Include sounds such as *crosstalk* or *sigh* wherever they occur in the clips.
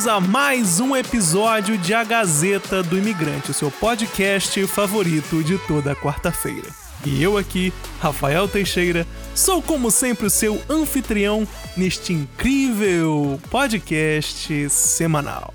bem-vindos a mais um episódio de A Gazeta do Imigrante, o seu podcast favorito de toda quarta-feira. E eu aqui, Rafael Teixeira, sou como sempre o seu anfitrião neste incrível podcast semanal.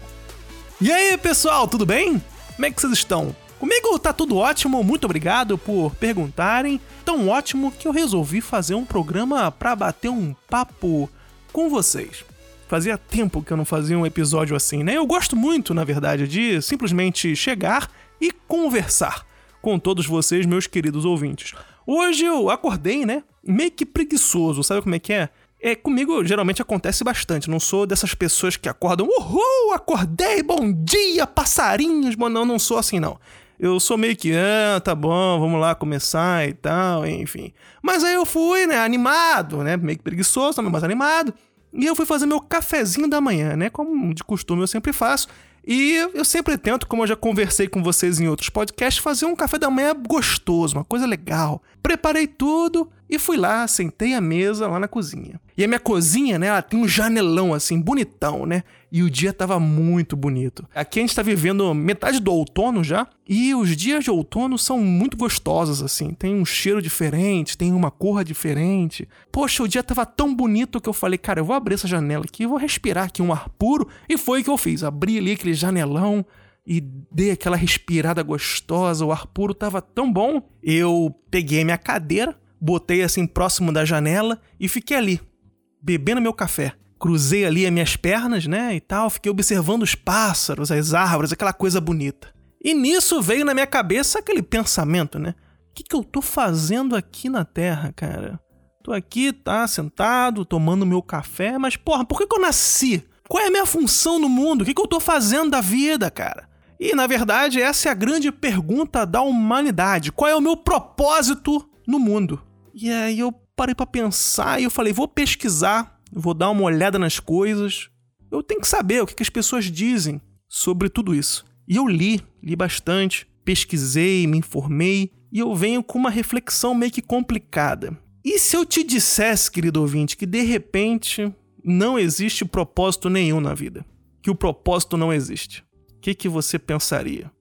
E aí, pessoal, tudo bem? Como é que vocês estão? Comigo tá tudo ótimo, muito obrigado por perguntarem. Tão ótimo que eu resolvi fazer um programa para bater um papo com vocês. Fazia tempo que eu não fazia um episódio assim, né? Eu gosto muito, na verdade, de simplesmente chegar e conversar com todos vocês, meus queridos ouvintes. Hoje eu acordei, né? Meio que preguiçoso, sabe como é que é? É, comigo geralmente acontece bastante. Não sou dessas pessoas que acordam, uhul, acordei, bom dia, passarinhos. Bom, não, não sou assim, não. Eu sou meio que, ah, tá bom, vamos lá começar e tal, enfim. Mas aí eu fui, né, animado, né, meio que preguiçoso, mas animado. E eu fui fazer meu cafezinho da manhã, né? Como de costume eu sempre faço. E eu sempre tento, como eu já conversei com vocês em outros podcasts, fazer um café da manhã gostoso, uma coisa legal. Preparei tudo e fui lá, sentei à mesa lá na cozinha. E a minha cozinha, né, ela tem um janelão assim, bonitão, né? E o dia tava muito bonito. Aqui a gente tá vivendo metade do outono já, e os dias de outono são muito gostosos assim. Tem um cheiro diferente, tem uma cor diferente. Poxa, o dia tava tão bonito que eu falei, cara, eu vou abrir essa janela aqui, vou respirar aqui um ar puro, e foi o que eu fiz. Abri ali aquele janelão e dei aquela respirada gostosa, o ar puro tava tão bom. Eu peguei minha cadeira, botei assim próximo da janela e fiquei ali, bebendo meu café. Cruzei ali as minhas pernas, né, e tal, fiquei observando os pássaros, as árvores, aquela coisa bonita. E nisso veio na minha cabeça aquele pensamento, né? O que, que eu tô fazendo aqui na Terra, cara? Tô aqui, tá, sentado, tomando meu café, mas porra, por que, que eu nasci? Qual é a minha função no mundo? O que, que eu tô fazendo da vida, cara? E na verdade, essa é a grande pergunta da humanidade: qual é o meu propósito no mundo? E aí eu parei para pensar e eu falei, vou pesquisar, vou dar uma olhada nas coisas. Eu tenho que saber o que, as pessoas dizem sobre tudo isso. E eu li, li bastante, pesquisei, me informei e eu venho com uma reflexão meio que complicada. E se eu te dissesse, querido ouvinte, que de repente não existe propósito nenhum na vida? Que o propósito não existe? O que, que você pensaria?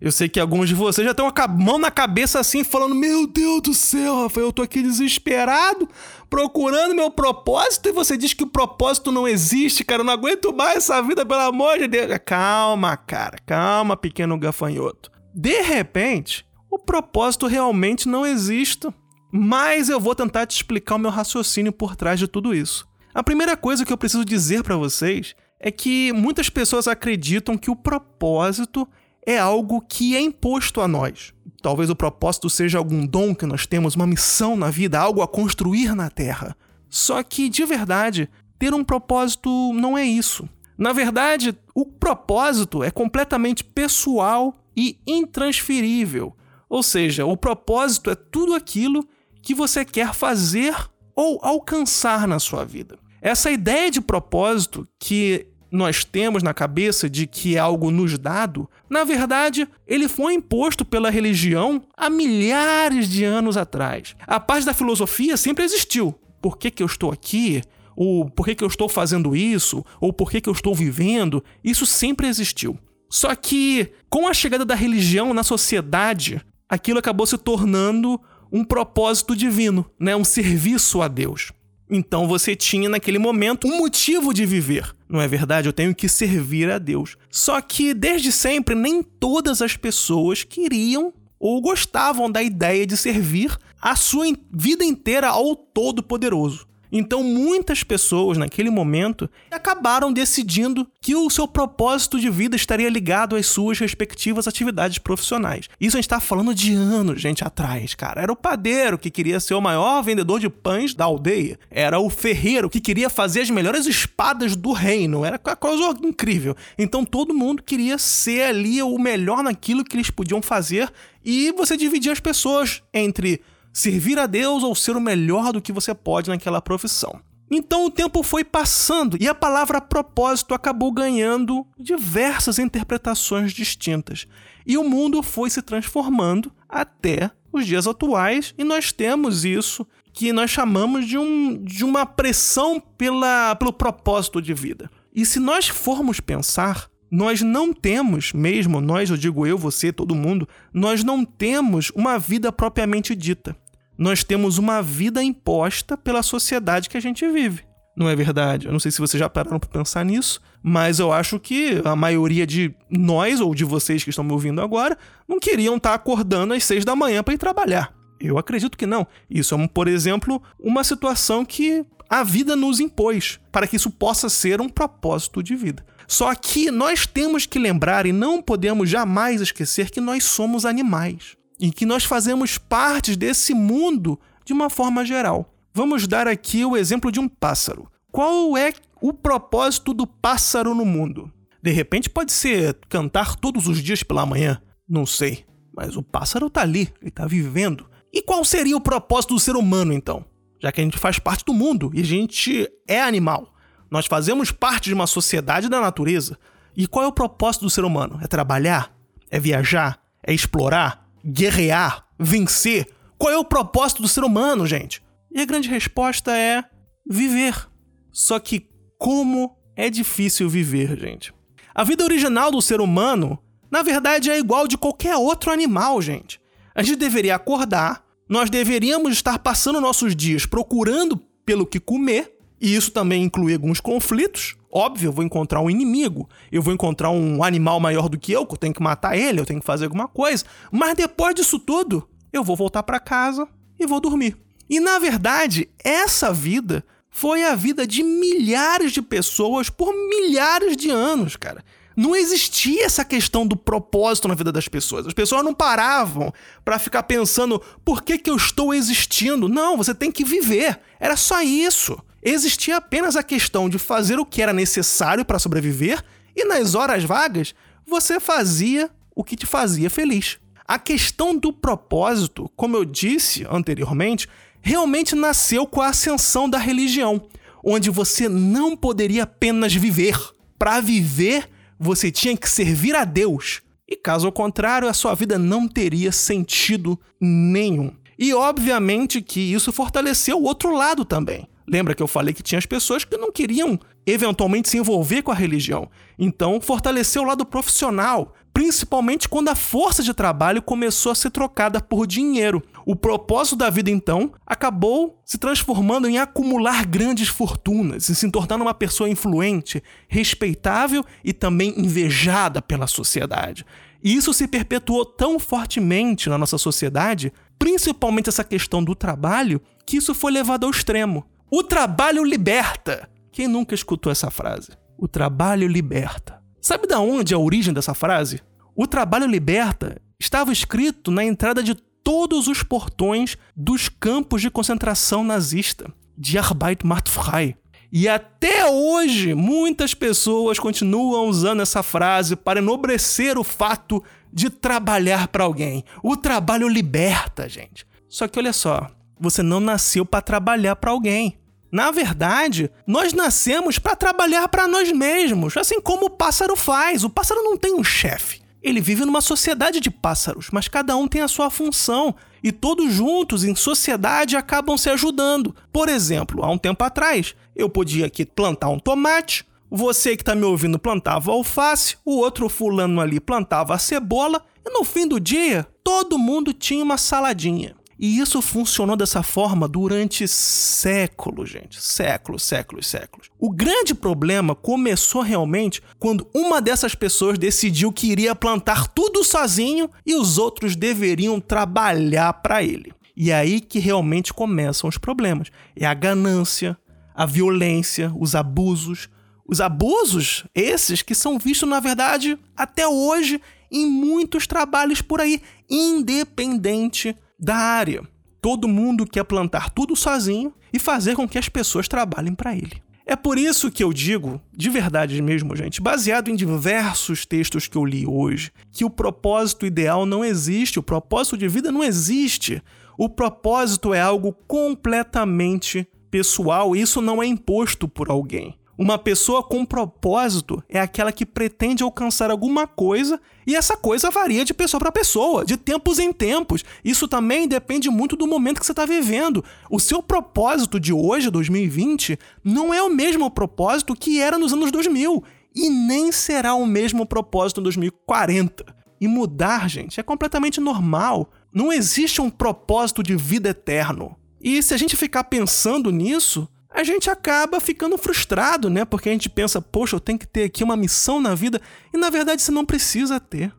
Eu sei que alguns de vocês já estão com a mão na cabeça assim, falando: Meu Deus do céu, Rafael, eu tô aqui desesperado, procurando meu propósito, e você diz que o propósito não existe, cara. Eu não aguento mais essa vida, pelo amor de Deus. Calma, cara, calma, pequeno gafanhoto. De repente, o propósito realmente não existe. Mas eu vou tentar te explicar o meu raciocínio por trás de tudo isso. A primeira coisa que eu preciso dizer para vocês é que muitas pessoas acreditam que o propósito é algo que é imposto a nós. Talvez o propósito seja algum dom que nós temos, uma missão na vida, algo a construir na Terra. Só que, de verdade, ter um propósito não é isso. Na verdade, o propósito é completamente pessoal e intransferível. Ou seja, o propósito é tudo aquilo que você quer fazer ou alcançar na sua vida. Essa ideia de propósito, que nós temos na cabeça de que é algo nos dado, na verdade, ele foi imposto pela religião há milhares de anos atrás. A parte da filosofia sempre existiu. Por que, que eu estou aqui? Ou por que, que eu estou fazendo isso? Ou por que, que eu estou vivendo? Isso sempre existiu. Só que, com a chegada da religião na sociedade, aquilo acabou se tornando um propósito divino, né? um serviço a Deus. Então você tinha naquele momento um motivo de viver. Não é verdade? Eu tenho que servir a Deus. Só que desde sempre nem todas as pessoas queriam ou gostavam da ideia de servir a sua vida inteira ao Todo-Poderoso. Então, muitas pessoas naquele momento acabaram decidindo que o seu propósito de vida estaria ligado às suas respectivas atividades profissionais. Isso a gente está falando de anos, gente, atrás, cara. Era o padeiro que queria ser o maior vendedor de pães da aldeia. Era o ferreiro que queria fazer as melhores espadas do reino. Era coisa incrível. Então, todo mundo queria ser ali o melhor naquilo que eles podiam fazer e você dividia as pessoas entre servir a Deus ou ser o melhor do que você pode naquela profissão. Então o tempo foi passando e a palavra propósito acabou ganhando diversas interpretações distintas. E o mundo foi se transformando até os dias atuais, e nós temos isso que nós chamamos de, um, de uma pressão pela, pelo propósito de vida. E se nós formos pensar, nós não temos, mesmo nós, eu digo eu, você, todo mundo, nós não temos uma vida propriamente dita. Nós temos uma vida imposta pela sociedade que a gente vive. Não é verdade? Eu não sei se vocês já pararam para pensar nisso, mas eu acho que a maioria de nós ou de vocês que estão me ouvindo agora não queriam estar acordando às seis da manhã para ir trabalhar. Eu acredito que não. Isso é, por exemplo, uma situação que a vida nos impôs para que isso possa ser um propósito de vida. Só que nós temos que lembrar e não podemos jamais esquecer que nós somos animais e que nós fazemos parte desse mundo de uma forma geral. Vamos dar aqui o exemplo de um pássaro. Qual é o propósito do pássaro no mundo? De repente pode ser cantar todos os dias pela manhã, não sei. Mas o pássaro tá ali, ele tá vivendo. E qual seria o propósito do ser humano então? Já que a gente faz parte do mundo e a gente é animal. Nós fazemos parte de uma sociedade da natureza. E qual é o propósito do ser humano? É trabalhar? É viajar? É explorar? Guerrear? Vencer? Qual é o propósito do ser humano, gente? E a grande resposta é viver. Só que como é difícil viver, gente. A vida original do ser humano, na verdade, é igual de qualquer outro animal, gente. A gente deveria acordar, nós deveríamos estar passando nossos dias procurando pelo que comer, e isso também inclui alguns conflitos. Óbvio, eu vou encontrar um inimigo, eu vou encontrar um animal maior do que eu, que eu tenho que matar ele, eu tenho que fazer alguma coisa. Mas depois disso tudo, eu vou voltar para casa e vou dormir. E na verdade, essa vida foi a vida de milhares de pessoas por milhares de anos, cara. Não existia essa questão do propósito na vida das pessoas. As pessoas não paravam para ficar pensando por que, que eu estou existindo. Não, você tem que viver. Era só isso existia apenas a questão de fazer o que era necessário para sobreviver e nas horas vagas você fazia o que te fazia feliz. A questão do propósito, como eu disse anteriormente, realmente nasceu com a ascensão da religião, onde você não poderia apenas viver. Para viver, você tinha que servir a Deus. E caso contrário, a sua vida não teria sentido nenhum. E obviamente que isso fortaleceu o outro lado também. Lembra que eu falei que tinha as pessoas que não queriam eventualmente se envolver com a religião. Então, fortaleceu o lado profissional, principalmente quando a força de trabalho começou a ser trocada por dinheiro. O propósito da vida, então, acabou se transformando em acumular grandes fortunas e se tornar uma pessoa influente, respeitável e também invejada pela sociedade. E isso se perpetuou tão fortemente na nossa sociedade, principalmente essa questão do trabalho, que isso foi levado ao extremo. O trabalho liberta. Quem nunca escutou essa frase? O trabalho liberta. Sabe da onde é a origem dessa frase? O trabalho liberta estava escrito na entrada de todos os portões dos campos de concentração nazista, de Arbeit macht frei. E até hoje, muitas pessoas continuam usando essa frase para enobrecer o fato de trabalhar para alguém. O trabalho liberta, gente. Só que olha só, você não nasceu para trabalhar para alguém. Na verdade, nós nascemos para trabalhar para nós mesmos, assim como o pássaro faz. O pássaro não tem um chefe. Ele vive numa sociedade de pássaros, mas cada um tem a sua função e todos juntos em sociedade acabam se ajudando. Por exemplo, há um tempo atrás, eu podia aqui plantar um tomate, você que está me ouvindo plantava alface, o outro fulano ali plantava a cebola, e no fim do dia, todo mundo tinha uma saladinha. E isso funcionou dessa forma durante séculos, gente. Séculos, séculos, séculos. O grande problema começou realmente quando uma dessas pessoas decidiu que iria plantar tudo sozinho e os outros deveriam trabalhar para ele. E é aí que realmente começam os problemas. É a ganância, a violência, os abusos. Os abusos, esses que são vistos, na verdade, até hoje, em muitos trabalhos por aí, independente da área. Todo mundo quer plantar tudo sozinho e fazer com que as pessoas trabalhem para ele. É por isso que eu digo, de verdade mesmo, gente, baseado em diversos textos que eu li hoje, que o propósito ideal não existe, o propósito de vida não existe. O propósito é algo completamente pessoal, isso não é imposto por alguém. Uma pessoa com propósito é aquela que pretende alcançar alguma coisa e essa coisa varia de pessoa para pessoa, de tempos em tempos. Isso também depende muito do momento que você está vivendo. O seu propósito de hoje, 2020, não é o mesmo propósito que era nos anos 2000 e nem será o mesmo propósito em 2040. E mudar, gente, é completamente normal. Não existe um propósito de vida eterno. E se a gente ficar pensando nisso, a gente acaba ficando frustrado, né? Porque a gente pensa, poxa, eu tenho que ter aqui uma missão na vida, e na verdade você não precisa ter.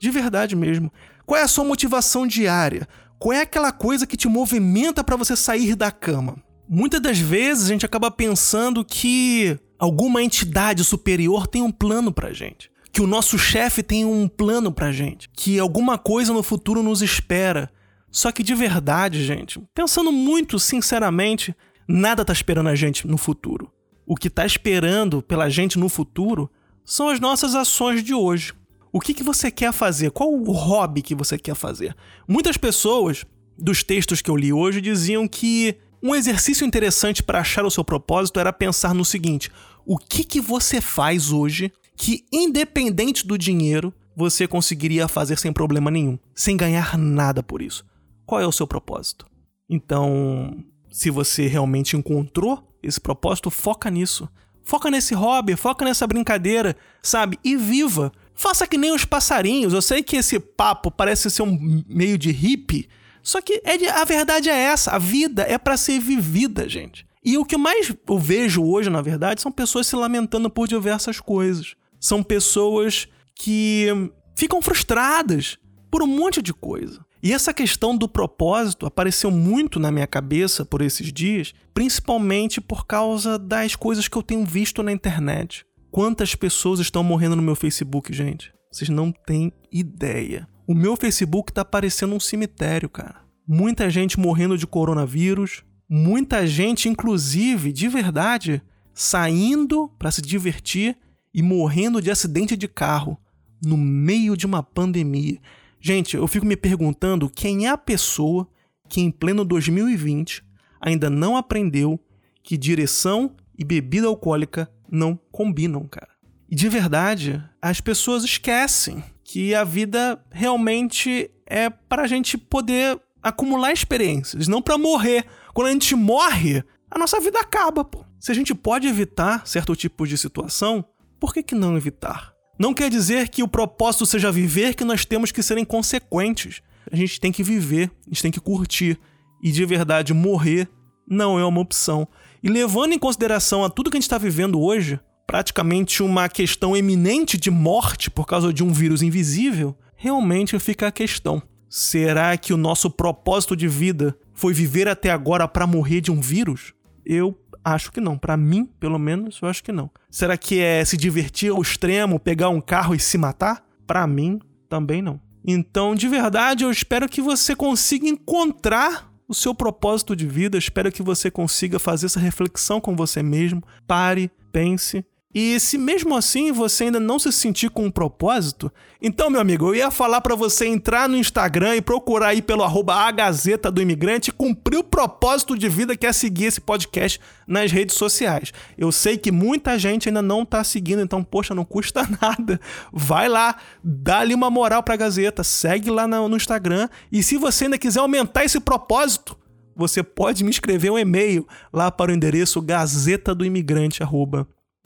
De verdade mesmo. Qual é a sua motivação diária? Qual é aquela coisa que te movimenta para você sair da cama? Muitas das vezes a gente acaba pensando que alguma entidade superior tem um plano pra gente, que o nosso chefe tem um plano pra gente, que alguma coisa no futuro nos espera. Só que de verdade, gente, pensando muito sinceramente, Nada tá esperando a gente no futuro. O que tá esperando pela gente no futuro são as nossas ações de hoje. O que, que você quer fazer? Qual o hobby que você quer fazer? Muitas pessoas, dos textos que eu li hoje, diziam que um exercício interessante para achar o seu propósito era pensar no seguinte: o que, que você faz hoje que, independente do dinheiro, você conseguiria fazer sem problema nenhum, sem ganhar nada por isso? Qual é o seu propósito? Então, se você realmente encontrou esse propósito, foca nisso. Foca nesse hobby, foca nessa brincadeira, sabe? E viva. Faça que nem os passarinhos. Eu sei que esse papo parece ser um meio de hippie, só que é de, a verdade é essa. A vida é para ser vivida, gente. E o que mais eu vejo hoje, na verdade, são pessoas se lamentando por diversas coisas. São pessoas que ficam frustradas por um monte de coisa. E essa questão do propósito apareceu muito na minha cabeça por esses dias, principalmente por causa das coisas que eu tenho visto na internet. Quantas pessoas estão morrendo no meu Facebook, gente? Vocês não têm ideia. O meu Facebook tá parecendo um cemitério, cara. Muita gente morrendo de coronavírus, muita gente, inclusive, de verdade, saindo para se divertir e morrendo de acidente de carro no meio de uma pandemia. Gente, eu fico me perguntando quem é a pessoa que em pleno 2020 ainda não aprendeu que direção e bebida alcoólica não combinam, cara. E de verdade, as pessoas esquecem que a vida realmente é para a gente poder acumular experiências, não para morrer. Quando a gente morre, a nossa vida acaba, pô. Se a gente pode evitar certo tipo de situação, por que, que não evitar? Não quer dizer que o propósito seja viver, que nós temos que ser inconsequentes. A gente tem que viver, a gente tem que curtir. E de verdade, morrer não é uma opção. E levando em consideração a tudo que a gente está vivendo hoje, praticamente uma questão eminente de morte por causa de um vírus invisível, realmente fica a questão: será que o nosso propósito de vida foi viver até agora para morrer de um vírus? Eu Acho que não. Para mim, pelo menos, eu acho que não. Será que é se divertir ao extremo, pegar um carro e se matar? Para mim, também não. Então, de verdade, eu espero que você consiga encontrar o seu propósito de vida. espero que você consiga fazer essa reflexão com você mesmo. Pare, pense e se mesmo assim você ainda não se sentir com um propósito, então, meu amigo, eu ia falar para você entrar no Instagram e procurar aí pelo arroba a Gazeta do Imigrante e cumprir o propósito de vida que é seguir esse podcast nas redes sociais. Eu sei que muita gente ainda não tá seguindo, então, poxa, não custa *laughs* nada. Vai lá, dá ali uma moral pra Gazeta, segue lá no Instagram e se você ainda quiser aumentar esse propósito, você pode me escrever um e-mail lá para o endereço gazeta do imigrante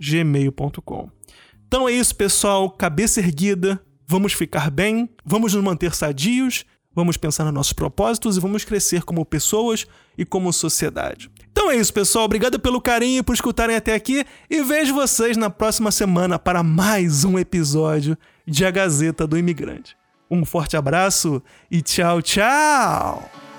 gmail.com. Então é isso, pessoal. Cabeça erguida. Vamos ficar bem, vamos nos manter sadios, vamos pensar nos nossos propósitos e vamos crescer como pessoas e como sociedade. Então é isso, pessoal. Obrigado pelo carinho por escutarem até aqui e vejo vocês na próxima semana para mais um episódio de A Gazeta do Imigrante. Um forte abraço e tchau, tchau!